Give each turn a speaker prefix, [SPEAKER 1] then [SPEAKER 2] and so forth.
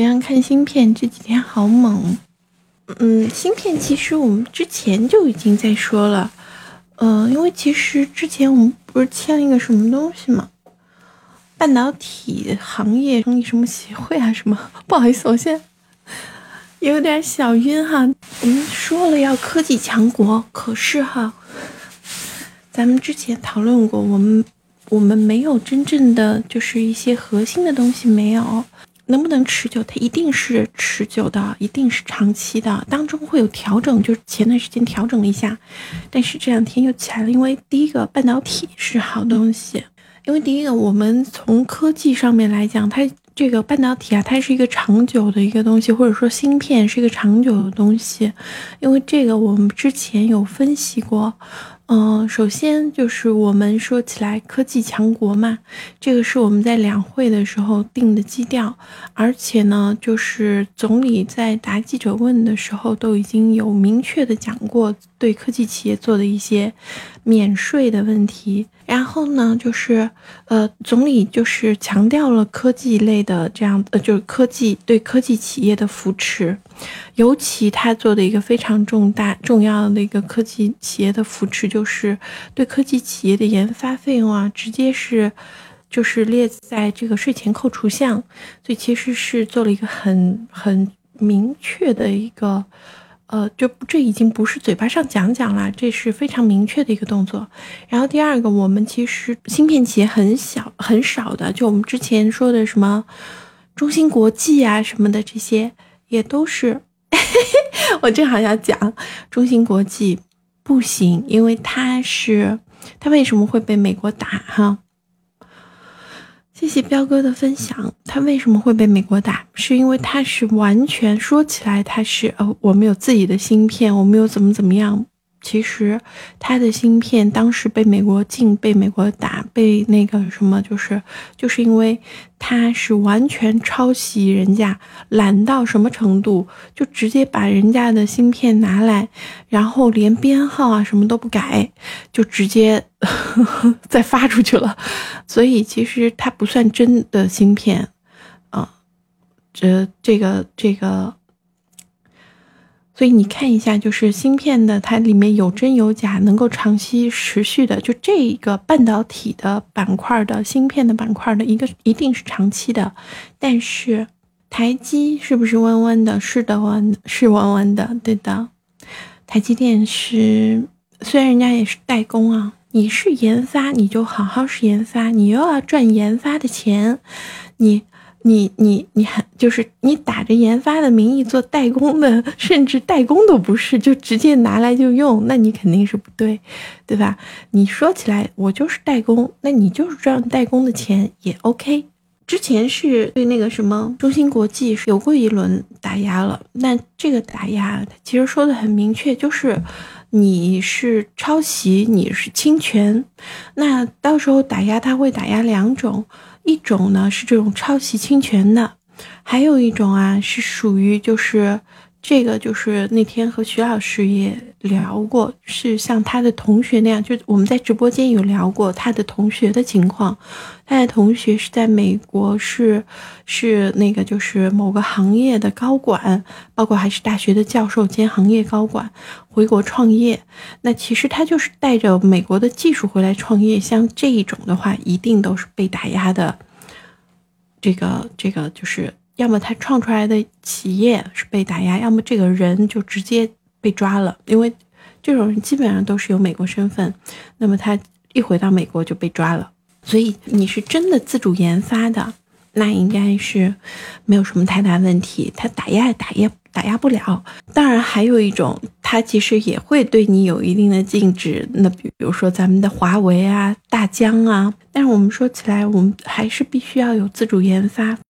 [SPEAKER 1] 怎样看芯片？这几天好猛。嗯，芯片其实我们之前就已经在说了。嗯，因为其实之前我们不是签了一个什么东西吗？半导体行业成立什么协会啊？什么？不好意思，我现在 有点小晕哈。我们说了要科技强国，可是哈，咱们之前讨论过，我们我们没有真正的就是一些核心的东西没有。能不能持久？它一定是持久的，一定是长期的。当中会有调整，就是前段时间调整了一下，但是这两天又起来了。因为第一个半导体是好东西，因为第一个我们从科技上面来讲，它这个半导体啊，它是一个长久的一个东西，或者说芯片是一个长久的东西。因为这个我们之前有分析过。嗯，首先就是我们说起来科技强国嘛，这个是我们在两会的时候定的基调，而且呢，就是总理在答记者问的时候都已经有明确的讲过对科技企业做的一些免税的问题。然后呢，就是呃，总理就是强调了科技类的这样呃，就是科技对科技企业的扶持，尤其他做的一个非常重大重要的一个科技企业的扶持，就是对科技企业的研发费用啊，直接是就是列在这个税前扣除项，所以其实是做了一个很很明确的一个。呃，就这已经不是嘴巴上讲讲了，这是非常明确的一个动作。然后第二个，我们其实芯片企业很小很少的，就我们之前说的什么中芯国际啊什么的这些，也都是。我正好要讲中芯国际不行，因为它是它为什么会被美国打哈？谢谢彪哥的分享。它为什么会被美国打？是因为它是完全说起来，它是呃，我们有自己的芯片，我们有怎么怎么样。其实他的芯片当时被美国禁，被美国打，被那个什么，就是就是因为他是完全抄袭人家，懒到什么程度，就直接把人家的芯片拿来，然后连编号啊什么都不改，就直接 再发出去了。所以其实它不算真的芯片啊，这这个这个。所以你看一下，就是芯片的，它里面有真有假，能够长期持续的，就这个半导体的板块的芯片的板块的一个一定是长期的。但是台积是不是弯弯的？是的，弯是弯弯的，对的。台积电是虽然人家也是代工啊，你是研发，你就好好是研发，你又要赚研发的钱，你。你你你很就是你打着研发的名义做代工的，甚至代工都不是，就直接拿来就用，那你肯定是不对，对吧？你说起来我就是代工，那你就是赚代工的钱也 OK。之前是对那个什么中芯国际是有过一轮打压了，那这个打压其实说的很明确，就是你是抄袭，你是侵权，那到时候打压他会打压两种。一种呢是这种抄袭侵权的，还有一种啊是属于就是这个就是那天和徐老师也聊过，是像他的同学那样，就我们在直播间有聊过他的同学的情况，他的同学是在美国是是那个就是某个行业的高管，包括还是大学的教授兼行业高管回国创业，那其实他就是带着美国的技术回来创业，像这一种的话，一定都是被打压的。这个这个就是要么他创出来的企业是被打压，要么这个人就直接被抓了，因为这种人基本上都是有美国身份，那么他一回到美国就被抓了。所以你是真的自主研发的，那应该是没有什么太大问题，他打压也打压。打压不了，当然还有一种，他其实也会对你有一定的禁止。那比如说咱们的华为啊、大疆啊，但是我们说起来，我们还是必须要有自主研发。